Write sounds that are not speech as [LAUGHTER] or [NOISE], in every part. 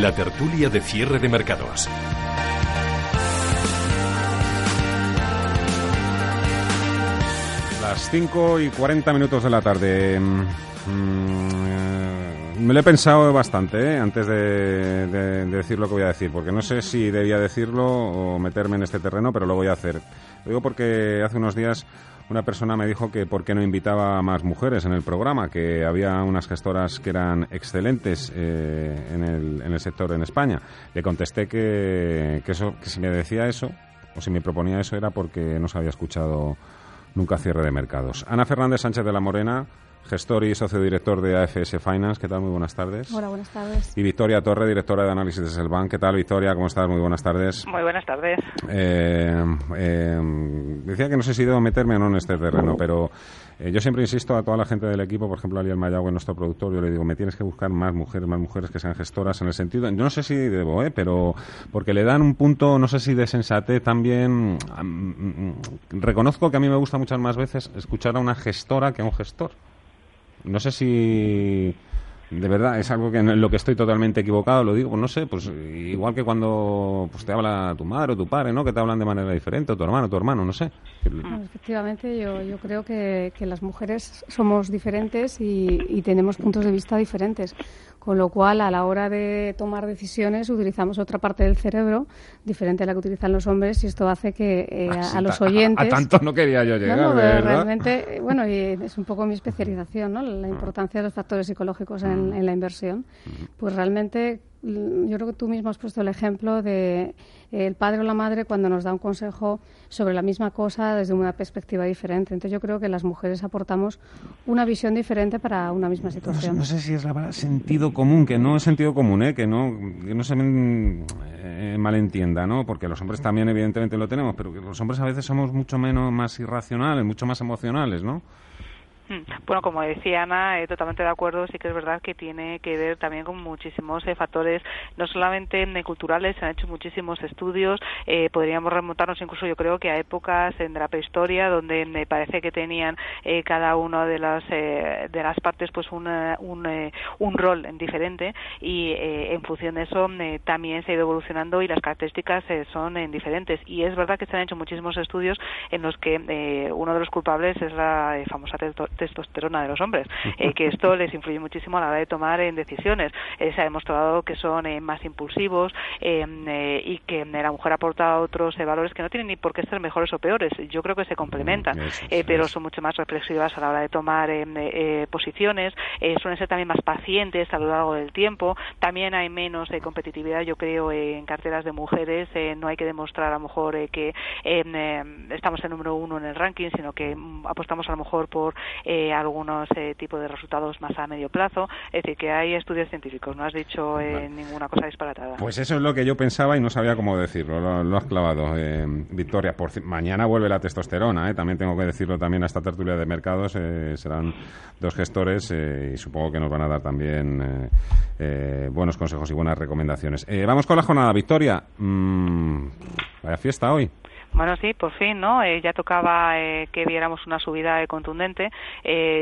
La tertulia de cierre de mercados. Las 5 y 40 minutos de la tarde. Mm, me lo he pensado bastante ¿eh? antes de, de, decir lo que voy a decir, porque no sé si debía decirlo o meterme en este terreno, pero lo voy a hacer. Lo digo porque hace unos días una persona me dijo que por qué no invitaba a más mujeres en el programa, que había unas gestoras que eran excelentes eh, en, el, en, el, sector en España. Le contesté que, que, eso, que si me decía eso, o si me proponía eso, era porque no se había escuchado nunca cierre de mercados. Ana Fernández Sánchez de la Morena, gestor y socio director de AFS Finance. ¿Qué tal? Muy buenas tardes. Hola, buenas tardes. Y Victoria Torre, directora de análisis de Selbank. ¿Qué tal, Victoria? ¿Cómo estás? Muy buenas tardes. Muy buenas tardes. Eh, eh, decía que no sé si debo meterme o no en este terreno, pero eh, yo siempre insisto a toda la gente del equipo, por ejemplo, a Ariel Mayagüe, nuestro productor, yo le digo, me tienes que buscar más mujeres, más mujeres que sean gestoras en el sentido, yo no sé si debo, ¿eh? pero porque le dan un punto, no sé si de sensatez también. Mm, reconozco que a mí me gusta muchas más veces escuchar a una gestora que a un gestor. No sé si de verdad es algo que en lo que estoy totalmente equivocado, lo digo, pues no sé, pues igual que cuando pues te habla tu madre o tu padre, ¿no? Que te hablan de manera diferente, o tu hermano, tu hermano, no sé. efectivamente, yo, yo creo que, que, las mujeres somos diferentes y tenemos puntos de vista diferentes. Con lo cual, a la hora de tomar decisiones, utilizamos otra parte del cerebro diferente a la que utilizan los hombres y esto hace que eh, a, a, los oyentes... A, tanto no quería yo llegar, no. Realmente, bueno, y es un poco mi especialización, ¿no? La importancia de los factores psicológicos en, en la inversión. Pues realmente yo creo que tú mismo has puesto el ejemplo de el padre o la madre cuando nos da un consejo sobre la misma cosa desde una perspectiva diferente. Entonces yo creo que las mujeres aportamos una visión diferente para una misma situación. No, sé, no sé si es la palabra sentido común, que no es sentido común, ¿eh? que, no, que no se eh, malentienda, ¿no? porque los hombres también evidentemente lo tenemos, pero que los hombres a veces somos mucho menos más irracionales, mucho más emocionales, ¿no? Bueno, como decía Ana, eh, totalmente de acuerdo. Sí que es verdad que tiene que ver también con muchísimos eh, factores, no solamente eh, culturales, se han hecho muchísimos estudios. Eh, podríamos remontarnos incluso, yo creo, que a épocas en la prehistoria, donde me parece que tenían eh, cada una de las de las partes, pues un, un, un rol diferente y en función de eso también se ha ido evolucionando y las características son diferentes. Y es verdad que se han hecho muchísimos estudios en los que uno de los culpables es la famosa testosterona de los hombres, [LAUGHS] eh, que esto les influye muchísimo a la hora de tomar en decisiones. Eh, se ha demostrado que son eh, más impulsivos y que la mujer aporta otros valores que no tienen ni por qué ser mejores o peores. Yo creo que se complementan, pero son mucho más reflexivas a la hora de tomar posiciones, suelen ser también más pacientes a lo largo del tiempo, también hay menos competitividad, yo creo, en carteras de mujeres, no hay que demostrar a lo mejor que estamos en número uno en el ranking, sino que mm, apostamos a lo mejor por eh, algunos eh, tipos de resultados más a medio plazo. Es decir, que hay estudios científicos, no has dicho eh, ninguna cosa disparatada. Pues eso es lo que yo pensaba y no sabía cómo decirlo, lo, has clavado. Eh, Victoria, por, mañana vuelve la testosterona, también tengo que decirlo también a esta tertulia de mercados, serán dos gestores y supongo que nos van a dar también buenos consejos y buenas recomendaciones. vamos con la jornada, Victoria. Mm, vaya fiesta hoy. Bueno, sí, por fin, ¿no? Eh, ya tocaba eh, que viéramos una subida eh, contundente.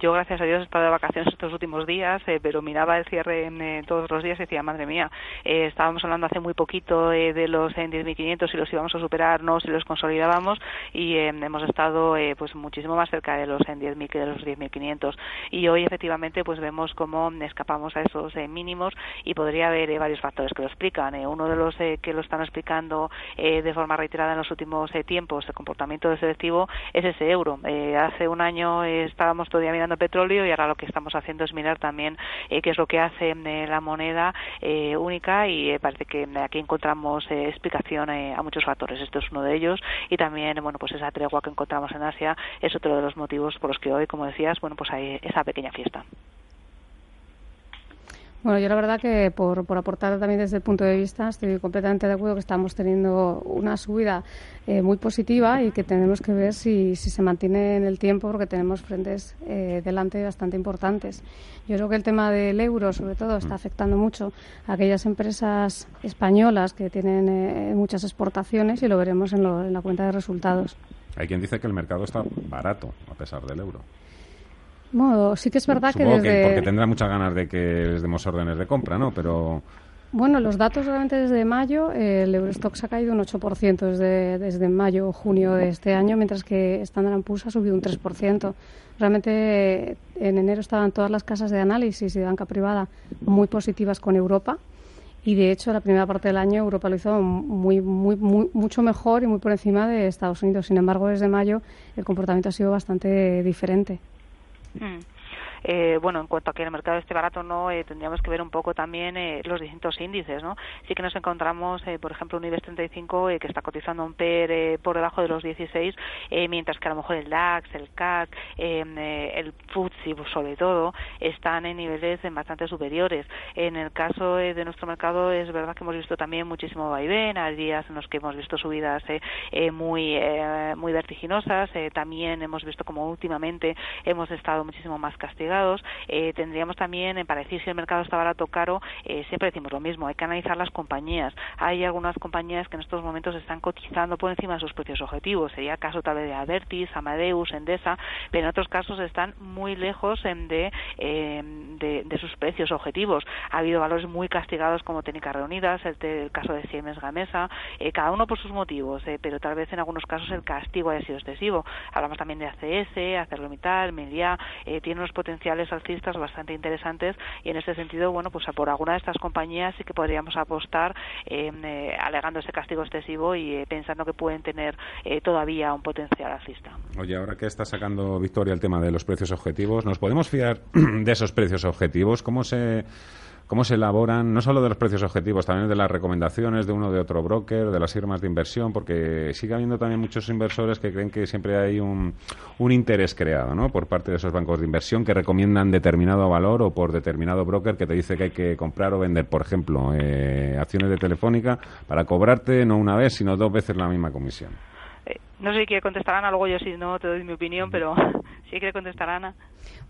yo, gracias a Dios, he estado de vacaciones estos últimos días, pero miraba el cierre en, todos los días y decía, madre mía, estábamos hablando hace muy poquito de los 10.500 si los íbamos a superar, no, si los consolidábamos y hemos estado pues muchísimo más cerca de los 10.000 que de los 10.500. Y hoy, efectivamente, pues vemos cómo escapamos a esos mínimos y podría haber varios factores que lo explican. uno de los que lo están explicando de forma reiterada en los últimos tiempos el comportamiento selectivo es ese euro. Eh, hace un año estábamos todavía mirando petróleo y ahora lo que estamos haciendo es mirar también eh, qué es lo que hace eh, la moneda única y parece que aquí encontramos explicación a muchos factores. Esto es uno de ellos y también bueno pues esa tregua que encontramos en Asia es otro de los motivos por los que hoy, como decías, bueno pues hay esa pequeña fiesta. Bueno, yo la verdad que por, por aportar también desde el punto de vista, estoy completamente de acuerdo que estamos teniendo una subida eh, muy positiva y que tenemos que ver si, si, se mantiene en el tiempo porque tenemos frentes eh, delante bastante importantes. Yo creo que el tema del euro, sobre todo, está afectando mucho a aquellas empresas españolas que tienen eh, muchas exportaciones y lo veremos en, lo, en la cuenta de resultados. Hay quien dice que el mercado está barato a pesar del euro. Bueno, sí que es verdad que desde... porque tendrá muchas ganas de que les demos órdenes de compra, ¿no? Pero... Bueno, los datos realmente desde mayo, eh, el Eurostox ha caído un 8% desde, desde mayo o junio de este año, mientras que Standard Poor's ha subido un 3%. Realmente en enero estaban todas las casas de análisis y de banca privada muy positivas con Europa y de hecho la primera parte del año Europa lo hizo muy, muy, muy, mucho mejor y muy por encima de Estados Unidos. Sin embargo, desde mayo el comportamiento ha sido bastante diferente. Hmm. Eh, bueno, en cuanto a que el mercado esté barato no, eh, tendríamos que ver un poco también eh, los distintos índices, ¿no? Sí que nos encontramos, por ejemplo, un IBEX 35 que está cotizando un PER por debajo de los 16, mientras que a lo mejor el DAX, el CAC, el FTSE sobre todo, están en niveles bastante superiores. En el caso de nuestro mercado es verdad que hemos visto también muchísimo vaivén, hay días en los que hemos visto subidas muy, muy vertiginosas, también hemos visto como últimamente hemos estado muchísimo más castigados eh, tendríamos también, para decir si el mercado está barato o caro, eh, siempre decimos lo mismo, hay que analizar las compañías. Hay algunas compañías que en estos momentos están cotizando por encima de sus precios objetivos. Sería el caso tal vez de Avertis, Amadeus, Endesa, pero en otros casos están muy lejos de, de, sus precios objetivos. Ha habido valores muy castigados como Técnicas Reunidas, el, caso de Siemens Gamesa, eh, cada uno por sus motivos, pero tal vez en algunos casos el castigo haya sido excesivo. Hablamos también de ACS, ArcelorMittal, Melia, tiene unos potenciales potenciales alcistas bastante interesantes y en este sentido, bueno, pues por alguna de estas compañías sí que podríamos apostar eh, alegando ese castigo excesivo y eh, pensando que pueden tener eh, todavía un potencial alcista. Oye, ahora que está sacando Victoria el tema de los precios objetivos, ¿nos podemos fiar [CLEARS THROAT] de esos precios objetivos? ¿Cómo se cómo se elaboran, no solo de los precios objetivos, también de las recomendaciones de uno de otro broker, de las firmas de inversión, porque sigue habiendo también muchos inversores que creen que siempre hay un, un interés creado ¿no? por parte de esos bancos de inversión que recomiendan determinado valor o por determinado broker que te dice que hay que comprar o vender, por ejemplo, eh, acciones de Telefónica para cobrarte no una vez, sino dos veces la misma comisión. Eh, no sé si quiere contestar Ana, luego yo si no te doy mi opinión, pero [LAUGHS] si quiere contestar Ana.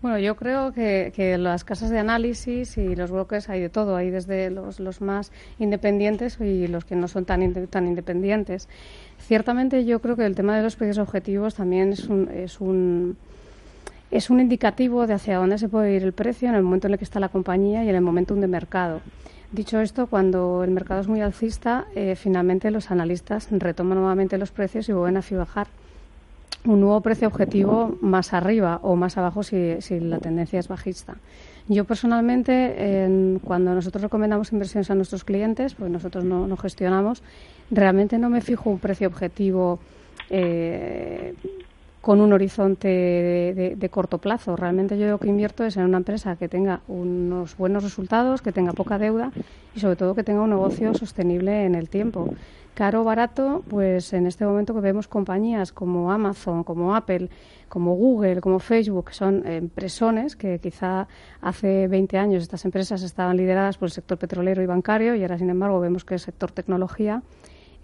Bueno, yo creo que, que las casas de análisis y los brokers hay de todo, hay desde los, los más independientes y los que no son tan, tan independientes. Ciertamente yo creo que el tema de los precios objetivos también es un, es un es un indicativo de hacia dónde se puede ir el precio en el momento en el que está la compañía y en el momento de mercado. Dicho esto, cuando el mercado es muy alcista, eh, finalmente los analistas retoman nuevamente los precios y vuelven a bajar un nuevo precio objetivo más arriba o más abajo si, la tendencia es bajista. Yo personalmente, cuando nosotros recomendamos inversiones a nuestros clientes, pues nosotros no, gestionamos, realmente no me fijo un precio objetivo eh, con un horizonte de, corto plazo. Realmente yo lo que invierto es en una empresa que tenga unos buenos resultados, que tenga poca deuda y sobre todo que tenga un negocio sostenible en el tiempo. Caro o barato, pues en este momento que vemos compañías como Amazon, como Apple, como Google, como Facebook, que son empresones que quizá hace 20 años estas empresas estaban lideradas por el sector petrolero y bancario y ahora, sin embargo, vemos que el sector tecnología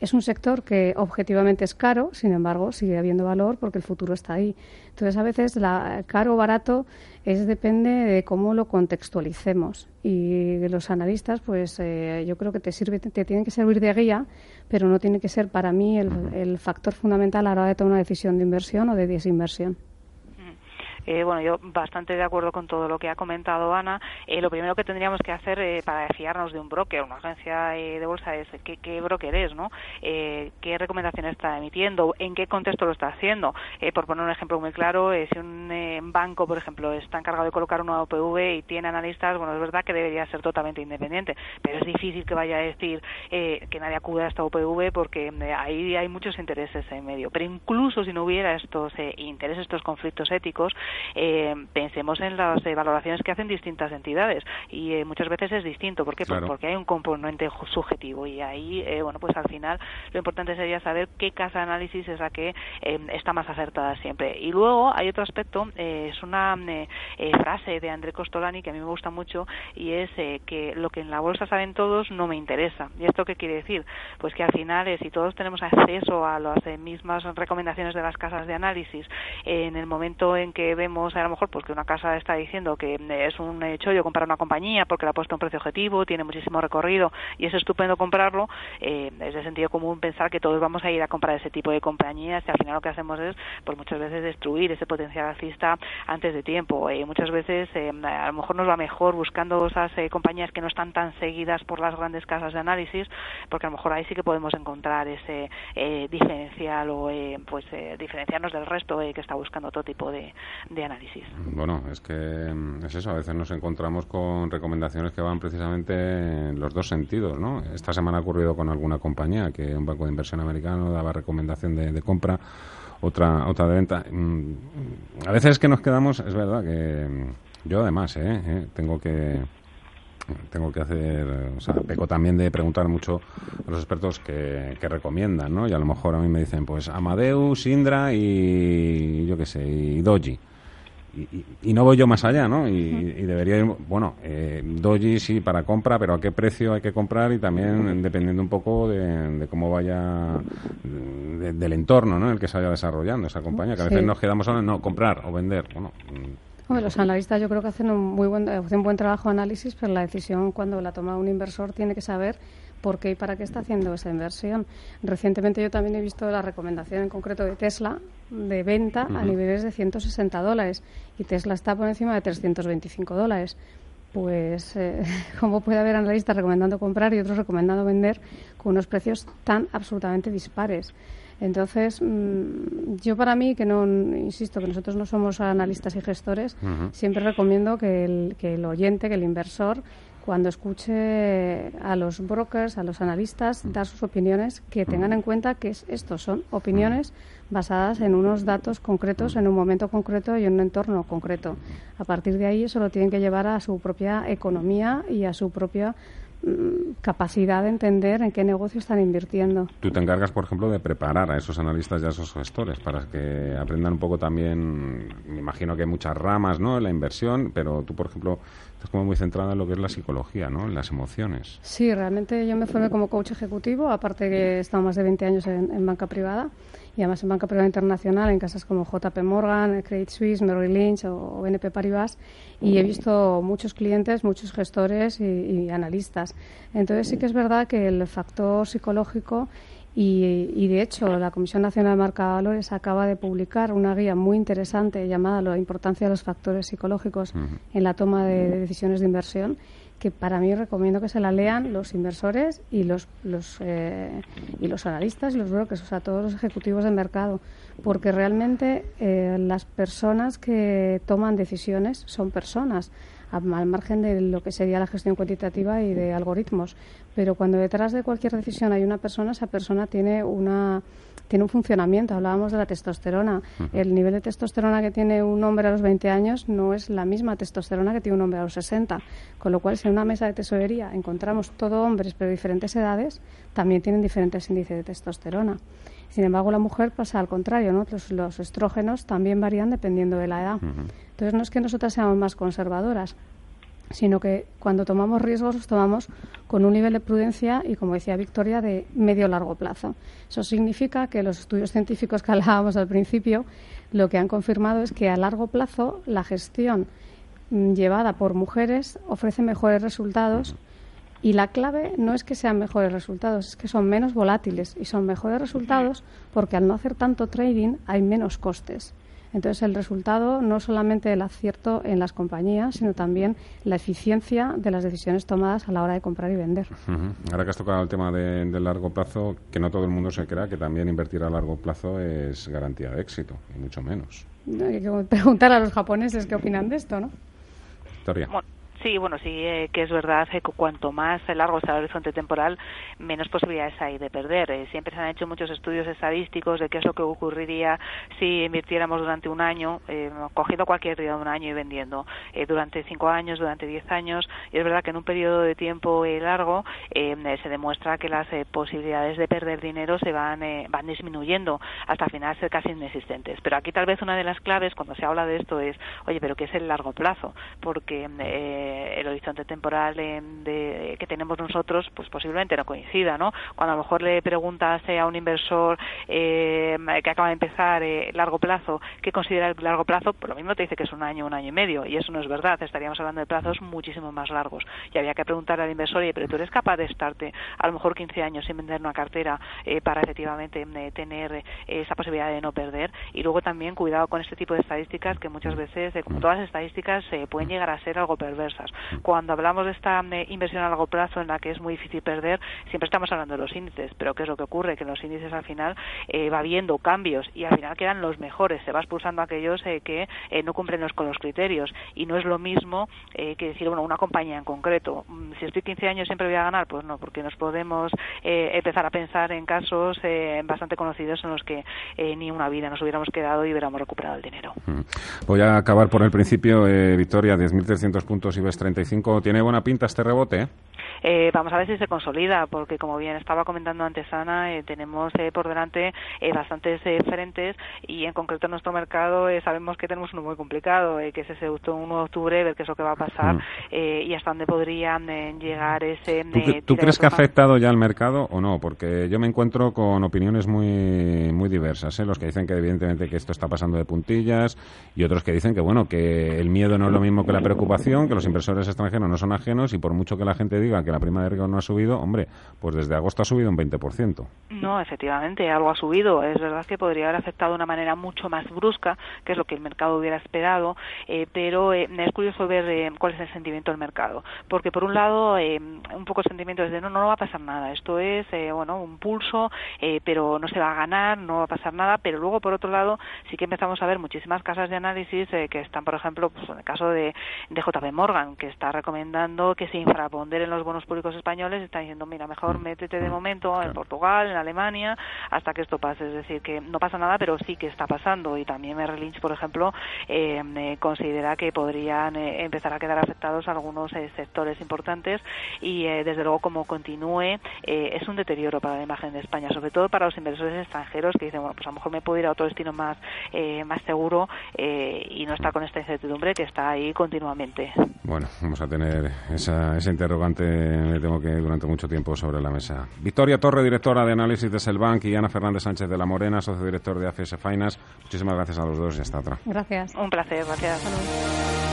es un sector que objetivamente es caro, sin embargo, sigue habiendo valor porque el futuro está ahí. Entonces, a veces la caro o barato es depende de cómo lo contextualicemos. Y los analistas, pues eh, yo creo que te sirve, te tienen que servir de guía, pero no tiene que ser para mí el, el factor fundamental a la hora de tomar una decisión de inversión o de desinversión. Eh, bueno, yo bastante de acuerdo con todo lo que ha comentado Ana. Eh, lo primero que tendríamos que hacer eh, para fiarnos de un broker, una agencia de bolsa, es qué, broker es, ¿no? qué recomendaciones está emitiendo, en qué contexto lo está haciendo. por poner un ejemplo muy claro, si un banco, por ejemplo, está encargado de colocar una OPV y tiene analistas, bueno, es verdad que debería ser totalmente independiente, pero es difícil que vaya a decir que nadie acuda a esta OPV porque ahí hay muchos intereses en medio. Pero incluso si no hubiera estos intereses, estos conflictos éticos, eh, pensemos en las valoraciones que hacen distintas entidades y muchas veces es distinto. ¿Por qué? Pues porque hay un componente subjetivo y ahí, bueno, pues al final lo importante sería saber qué casa de análisis es la que está más acertada siempre. Y luego hay otro aspecto, es una frase de André Costolani que a mí me gusta mucho y es que lo que en la bolsa saben todos no me interesa. ¿Y esto qué quiere decir? Pues que al final, si todos tenemos acceso a las mismas recomendaciones de las casas de análisis, en el momento en que a lo mejor pues que una casa está diciendo que es un chollo comprar una compañía porque le ha puesto un precio objetivo, tiene muchísimo recorrido y es estupendo comprarlo, eh, es de sentido común pensar que todos vamos a ir a comprar ese tipo de compañías y al final lo que hacemos es pues muchas veces destruir ese potencial alcista antes de tiempo. y muchas veces eh, a lo mejor nos va mejor buscando esas eh, compañías que no están tan seguidas por las grandes casas de análisis, porque a lo mejor ahí sí que podemos encontrar ese diferencial o pues diferenciarnos del resto que está buscando otro tipo de, de análisis. Bueno, es que mm, es eso, a veces nos encontramos con recomendaciones que van precisamente en los dos sentidos, ¿no? Esta semana ha ocurrido con alguna compañía que un banco de inversión americano daba recomendación de, compra, otra otra de venta. Mm, a veces que nos quedamos, es verdad que mm, yo además, ¿eh? ¿Eh? tengo que tengo que hacer, o sea, peco también de preguntar mucho a los expertos que, recomiendan, ¿no? Y a lo mejor a mí me dicen, pues Amadeus, Indra y yo qué sé, y Doji. Y, no voy yo más allá, ¿no? Y, debería ir, bueno, eh, Doji sí para compra, pero a qué precio hay que comprar y también dependiendo un poco de, cómo vaya, del entorno, ¿no? En el que se vaya desarrollando esa compañía, que a veces nos quedamos solo en no comprar o vender. Bueno, los analistas yo creo que hacen un muy buen, un buen trabajo de análisis, pero la decisión cuando la toma un inversor tiene que saber por qué y para qué está haciendo esa inversión. Recientemente yo también he visto la recomendación en concreto de Tesla de venta a niveles de 160 dólares y Tesla está por encima de 325 dólares. Pues, eh, [LAUGHS] ¿cómo puede haber analistas recomendando comprar y otros recomendando vender con unos precios tan absolutamente dispares? Entonces, mm, yo para mí, que no, insisto, que nosotros no somos analistas y gestores, siempre recomiendo que el, que el oyente, que el inversor, cuando escuche a los brokers, a los analistas, dar sus opiniones, que tengan en cuenta que es, estos son opiniones basadas en unos datos concretos, en un momento concreto y en un entorno concreto. A partir de ahí, eso lo tienen que llevar a su propia economía y a su propia Mm, capacidad de entender en qué negocio están invirtiendo. Tú te encargas, por ejemplo, de preparar a esos analistas y a esos gestores para que aprendan un poco también, me imagino que hay muchas ramas, ¿no?, en la inversión, pero tú, por ejemplo, estás como muy centrada en lo que es la psicología, ¿no?, en las emociones. Sí, realmente yo me formé como coach ejecutivo, aparte que he estado más de 20 años en banca privada y además en banca privada internacional, en casas como JP Morgan, Credit Suisse, Merrill Lynch o BNP Paribas, y he visto muchos clientes, muchos gestores y, analistas. Entonces sí que es verdad que el factor psicológico y, de hecho, la Comisión Nacional de Marca de Valores acaba de publicar una guía muy interesante llamada La importancia de los factores psicológicos en la toma de decisiones de inversión que para mí recomiendo que se la lean los inversores y los, los eh, y los analistas y los brokers, o sea, todos los ejecutivos del mercado, porque realmente eh, las personas que toman decisiones son personas al margen de lo que sería la gestión cuantitativa y de algoritmos. Pero cuando detrás de cualquier decisión hay una persona, esa persona tiene una tiene un funcionamiento. Hablábamos de la testosterona. El nivel de testosterona que tiene un hombre a los 20 años no es la misma testosterona que tiene un hombre a los 60. Con lo cual, si en una mesa de tesorería encontramos todo hombres pero de diferentes edades, también tienen diferentes índices de testosterona. Sin embargo, la mujer pasa al contrario, ¿no? Los, estrógenos también varían dependiendo de la edad. Entonces, no es que nosotras seamos más conservadoras, sino que cuando tomamos riesgos los tomamos con un nivel de prudencia y, como decía Victoria, de medio largo plazo. Eso significa que los estudios científicos que [LAUGHS] hablábamos al principio lo que han confirmado es que a largo plazo la gestión mm, llevada por mujeres ofrece mejores resultados y la clave no es que sean mejores resultados, es que son menos volátiles y son mejores resultados porque al no hacer tanto trading hay menos costes. Entonces, el resultado no solamente el acierto en las compañías, sino también la eficiencia de las decisiones tomadas a la hora de comprar y vender. Ahora que has tocado el tema de, del largo plazo, que no todo el mundo se crea que también invertir a largo plazo es garantía de éxito, y mucho menos. Hay que preguntar a los japoneses qué opinan de esto, ¿no? Victoria. Sí, bueno, sí que es verdad que cuanto más largo sea el horizonte temporal, menos posibilidades hay de perder. siempre se han hecho muchos estudios estadísticos de qué es lo que ocurriría si invirtiéramos durante un año, cogiendo cualquier día de un año y vendiendo durante cinco años, durante diez años. Y es verdad que en un periodo de tiempo largo se demuestra que las posibilidades de perder dinero se van, van disminuyendo hasta al final ser casi inexistentes. Pero aquí tal vez una de las claves cuando se habla de esto es, oye, pero ¿qué es el largo plazo? Porque eh, el horizonte temporal de, que tenemos nosotros, pues posiblemente no coincida, ¿no? Cuando a lo mejor le preguntas a un inversor eh, que acaba de empezar eh, largo plazo, ¿qué considera el largo plazo? Pues lo mismo te dice que es un año, un año y medio, y eso no es verdad. Estaríamos hablando de plazos muchísimo más largos. Y había que preguntar al inversor, pero tú eres capaz de estarte a lo mejor 15 años sin vender una cartera para efectivamente tener esa posibilidad de no perder. Y luego también cuidado con este tipo de estadísticas que muchas veces, como todas las estadísticas, pueden llegar a ser algo perversas. Cuando hablamos de esta eh, inversión a largo plazo en la que es muy difícil perder, siempre estamos hablando de los índices, pero ¿qué es lo que ocurre? Que en los índices al final eh, va habiendo cambios y al final quedan los mejores, se va expulsando aquellos eh, que no cumplen los, con los criterios. Y no es lo mismo que decir, bueno, una compañía en concreto, mm, si estoy 15 años siempre voy a ganar, pues no, porque nos podemos empezar a pensar en casos bastante conocidos en los que ni una vida nos hubiéramos quedado y hubiéramos recuperado el dinero. Mm. Voy a acabar por el principio, Victoria, 10.300 puntos IBEX 3.35. Tiene buena pinta este rebote, ¿eh? Eh, vamos a ver si se consolida, porque como bien estaba comentando antes Ana, eh, tenemos eh, por delante bastantes frentes y en concreto en nuestro mercado sabemos que tenemos uno muy complicado, que es ese 1 de octubre, ver qué es lo que va a pasar mm. y hasta dónde podrían llegar ese... ¿Tú, crees que ha afectado ya al mercado o no? Porque yo me encuentro con opiniones muy, muy diversas, los que dicen que evidentemente que esto está pasando de puntillas y otros que dicen que bueno, que el miedo no es lo mismo que la preocupación, que los inversores extranjeros no son ajenos y por mucho que la gente diga que la prima de riesgo no ha subido, hombre, pues desde agosto ha subido un 20%. No, efectivamente, algo ha subido. Es verdad que podría haber afectado de una manera mucho más brusca, que es lo que el mercado hubiera esperado, eh, pero eh, es curioso ver eh, cuál es el sentimiento del mercado. Porque por un lado, un poco el sentimiento es de no, no, va a pasar nada. Esto es, bueno, un pulso, pero no se va a ganar, no va a pasar nada. Pero luego, por otro lado, sí que empezamos a ver muchísimas casas de análisis que están, por ejemplo, pues en el caso de, de JP Morgan, que está recomendando que se infraponderen los bonos públicos españoles están diciendo, mira, mejor mm. métete de mm. momento en Portugal, en Alemania, hasta que esto pase. Es decir, que no pasa nada, pero sí que está pasando. Y también Merrill Lynch, por ejemplo, eh, considera que podrían eh, empezar a quedar afectados algunos eh, sectores importantes y, desde luego, como continúe, es un deterioro para la imagen de España, sobre todo para los inversores extranjeros que dicen, bueno, pues a lo mejor me puedo ir a otro destino más, más seguro y no está con esta incertidumbre que está ahí continuamente. Bueno, vamos a tener esa, ese interrogante me temo que durante mucho tiempo sobre la mesa. Victoria Torre, directora de análisis de Selbank, y Ana Fernández Sánchez de la Morena, socio director de AFS Finance. Muchísimas gracias a los dos y hasta otra. Gracias. Un placer, gracias.